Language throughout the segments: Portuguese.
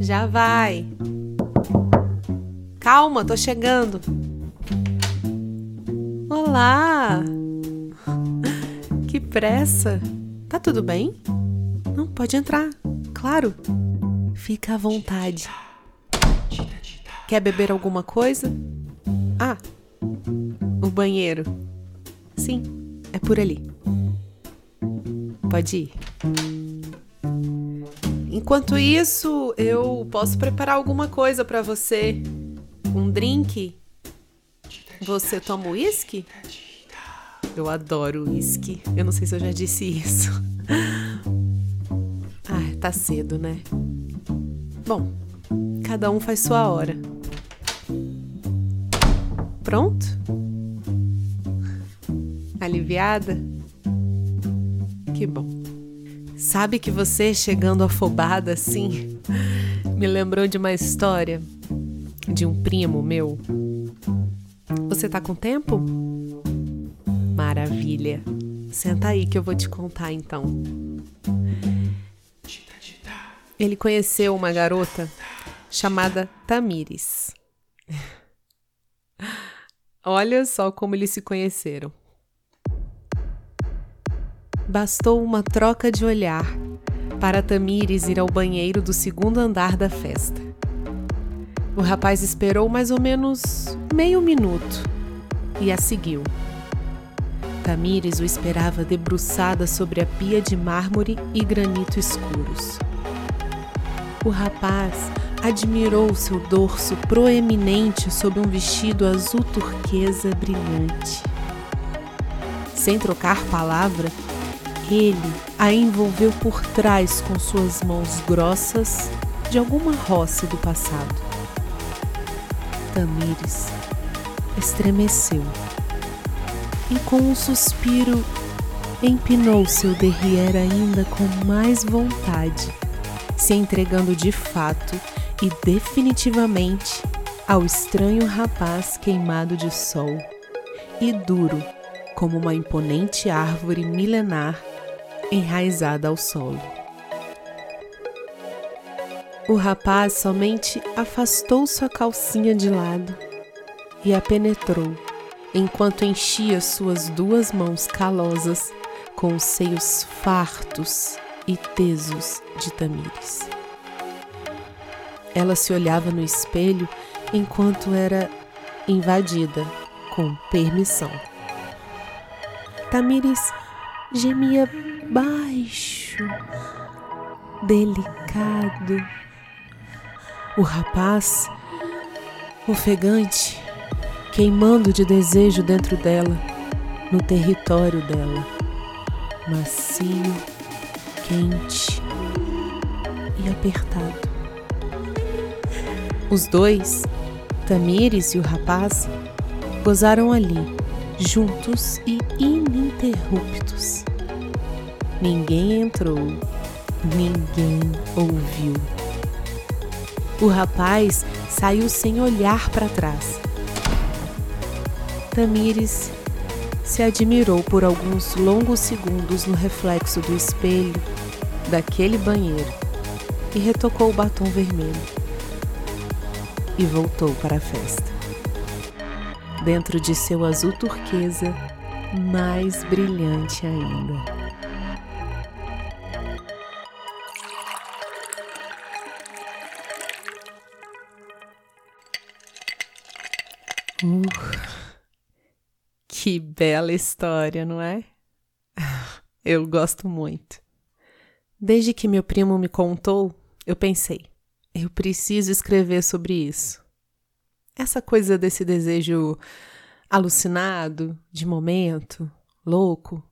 Já vai. Calma, tô chegando. Olá! Que pressa! Tá tudo bem? Não, pode entrar. Claro. Fica à vontade. Quer beber alguma coisa? Ah, o banheiro. Sim, é por ali. Pode ir. Enquanto isso, eu posso preparar alguma coisa para você. Um drink? Você toma uísque? Eu adoro uísque. Eu não sei se eu já disse isso. Ah, tá cedo, né? Bom, cada um faz sua hora. Pronto? Aliviada? Que bom. Sabe que você chegando afobada assim me lembrou de uma história de um primo meu. Você tá com tempo? Maravilha. Senta aí que eu vou te contar então. Ele conheceu uma garota chamada Tamires. Olha só como eles se conheceram. Bastou uma troca de olhar para Tamires ir ao banheiro do segundo andar da festa. O rapaz esperou mais ou menos meio minuto e a seguiu. Tamires o esperava debruçada sobre a pia de mármore e granito escuros. O rapaz admirou seu dorso proeminente sob um vestido azul turquesa brilhante. Sem trocar palavra, ele a envolveu por trás com suas mãos grossas de alguma roça do passado. Tamires estremeceu e, com um suspiro, empinou seu derrière ainda com mais vontade, se entregando de fato e definitivamente ao estranho rapaz queimado de sol e duro como uma imponente árvore milenar enraizada ao solo. O rapaz somente afastou sua calcinha de lado e a penetrou, enquanto enchia suas duas mãos calosas com os seios fartos e tesos de Tamires. Ela se olhava no espelho enquanto era invadida com permissão. Tamires gemia baixo, delicado. O rapaz, ofegante, queimando de desejo dentro dela, no território dela, macio, quente e apertado. Os dois, Tamires e o rapaz, gozaram ali, juntos e ininterruptos. Ninguém entrou, ninguém ouviu. O rapaz saiu sem olhar para trás. Tamires se admirou por alguns longos segundos no reflexo do espelho daquele banheiro e retocou o batom vermelho. E voltou para a festa. Dentro de seu azul turquesa, mais brilhante ainda. Uh, que bela história, não é? Eu gosto muito. Desde que meu primo me contou, eu pensei, eu preciso escrever sobre isso. Essa coisa desse desejo alucinado, de momento, louco,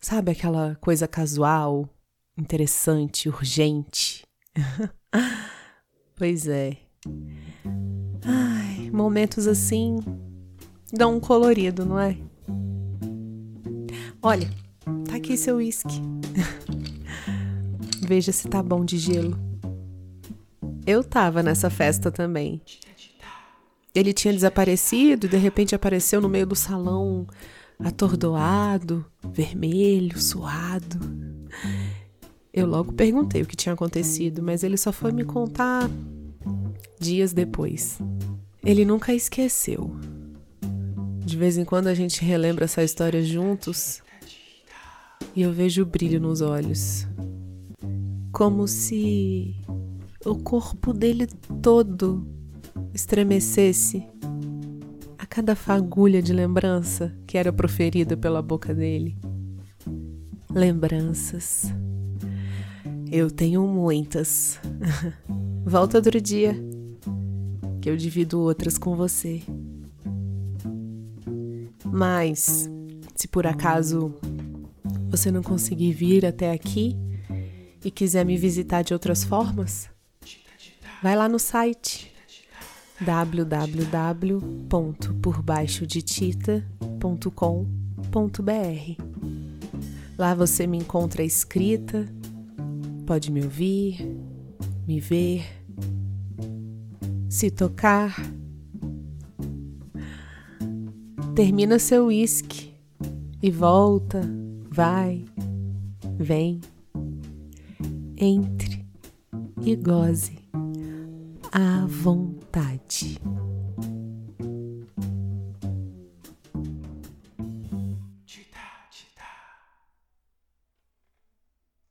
sabe aquela coisa casual, interessante, urgente? pois é. Momentos assim dão um colorido, não é? Olha, tá aqui seu uísque. Veja se tá bom de gelo. Eu tava nessa festa também. Ele tinha desaparecido e de repente apareceu no meio do salão, atordoado, vermelho, suado. Eu logo perguntei o que tinha acontecido, mas ele só foi me contar dias depois. Ele nunca esqueceu. De vez em quando a gente relembra essa história juntos e eu vejo o brilho nos olhos. Como se o corpo dele todo estremecesse a cada fagulha de lembrança que era proferida pela boca dele. Lembranças. Eu tenho muitas. Volta outro dia, que eu divido outras com você. Mas, se por acaso você não conseguir vir até aqui e quiser me visitar de outras formas, vai lá no site www.porbaixodetita.com.br. Lá você me encontra escrita Pode me ouvir, me ver, se tocar. Termina seu uísque e volta, vai, vem. Entre e goze à vontade.